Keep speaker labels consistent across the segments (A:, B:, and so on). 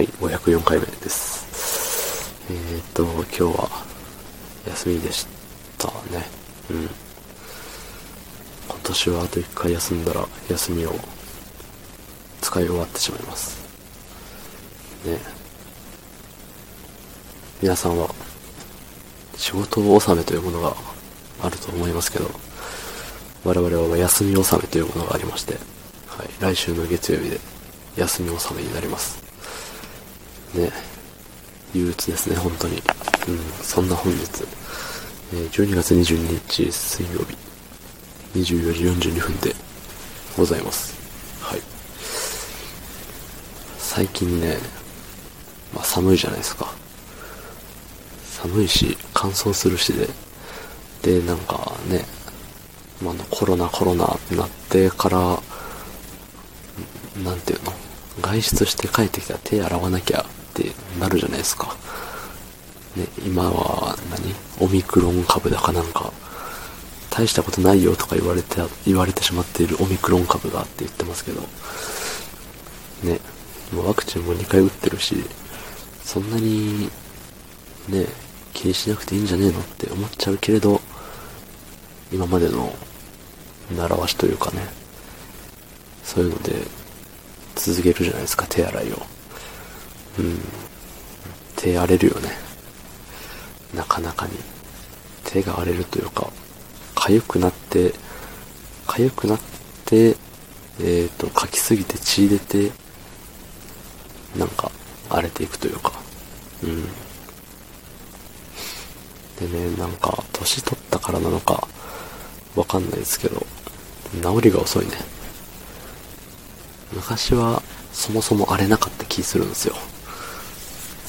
A: はい、504回目です。えーっと、今日は休みでしたね。うん。今年はあと1回休んだら休みを使い終わってしまいます。ね。皆さんは仕事納めというものがあると思いますけど、我々は休み納めというものがありまして、はい、来週の月曜日で休み納めになります。ね、憂鬱ですね、本当に。うん、そんな本日、えー12月22日水曜日、24時42分でございます。はい。最近ね、まあ寒いじゃないですか。寒いし、乾燥するしで、で、なんかね、まあ、コロナコロナってなってから、なんていうの外出して帰ってきたら手洗わなきゃってなるじゃないですか。ね、今は何？オミクロン株だかなんか、大したことないよとか言われて、言われてしまっているオミクロン株がって言ってますけど、ね、もうワクチンも2回打ってるし、そんなに、ね、気にしなくていいんじゃねえのって思っちゃうけれど、今までの習わしというかね、そういうので続けるじゃないですか、手洗いを。うん。手荒れるよね。なかなかに。手が荒れるというか、痒くなって、痒くなって、えっ、と、かきすぎて血出て、なんか荒れていくというか。うん。でね、なんか、年取ったからなのか、わかんないですけど、治りが遅いね。昔は、そもそも荒れなかった気するんですよ。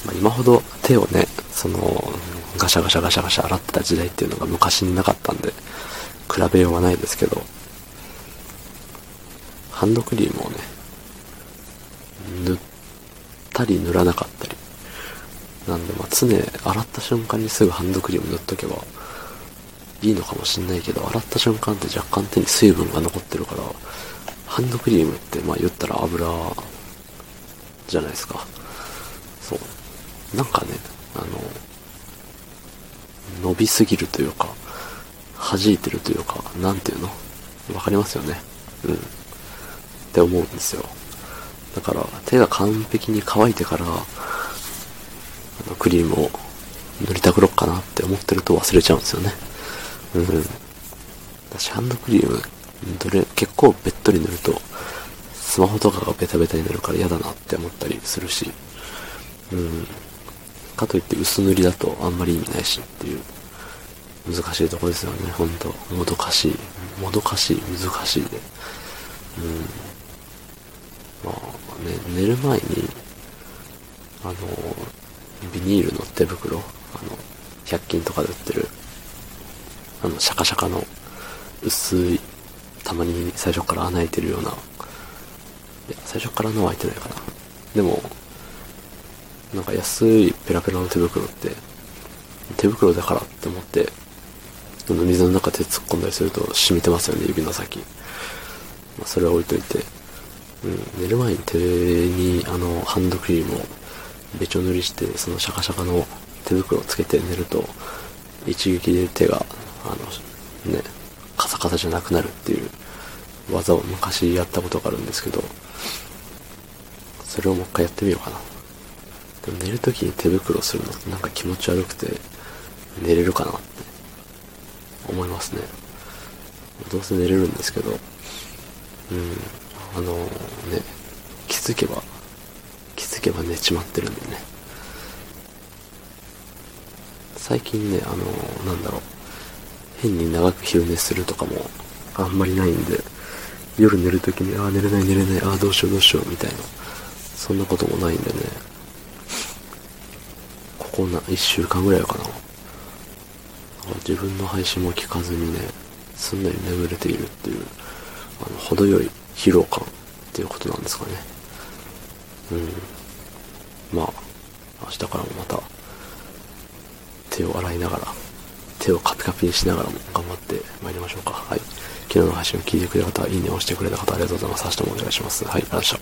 A: まあ、今ほど手をね、その、ガシャガシャガシャガシャ洗ってた時代っていうのが昔になかったんで、比べようがないですけど、ハンドクリームをね、塗ったり塗らなかったり、なんでまあ常洗った瞬間にすぐハンドクリーム塗っとけばいいのかもしんないけど、洗った瞬間って若干手に水分が残ってるから、ハンドクリームってまあ言ったら油じゃないですか。そう。なんかね、あの、伸びすぎるというか、弾いてるというか、なんていうの？わかりますよね。うん。って思うんですよ。だから、手が完璧に乾いてから、あの、クリームを塗りたくろっかなって思ってると忘れちゃうんですよね。うん。私、ハンドクリーム、どれ、結構べっとり塗ると、スマホとかがベタベタになるから嫌だなって思ったりするし、うん。かといって薄塗りだとあんまり意味ないしっていう、難しいとこですよね、ほんと。もどかしい。もどかしい、難しいで。うん。まあね、寝る前に、あの、ビニールの手袋、あの、100均とかで売ってる、あの、シャカシャカの薄い、たまに最初から穴開いてるような、いや、最初から穴は開いてないかな。でも、なんか安いペラペラの手袋って、手袋だからって思って、あの水の中手突っ込んだりすると染みてますよね、指の先。まあ、それは置いといて、うん、寝る前に手にあのハンドクリームをべちょ塗りして、そのシャカシャカの手袋をつけて寝ると、一撃で手が、あの、ね、カサカサじゃなくなるっていう技を昔やったことがあるんですけど、それをもう一回やってみようかな。でも寝るときに手袋するのってなんか気持ち悪くて寝れるかなって思いますね。どうせ寝れるんですけど、うん、あのね、気づけば、気づけば寝ちまってるんでね。最近ね、あの、なんだろう、変に長く昼寝するとかもあんまりないんで、夜寝るときに、ああ、寝れない寝れない、ああ、どうしようどうしようみたいな、そんなこともないんでね、ここな、1週間ぐらいかな。自分の配信も聞かずにね、すんなり眠れているっていう、あの、程よい疲労感っていうことなんですかね。うん。まあ、明日からもまた、手を洗いながら、手をカピカピにしながらも頑張って参りましょうか。はい。昨日の配信を聞いてくれた方、いいねを押してくれた方、ありがとうございます。明日もお願いします。はい、ありがとうございました。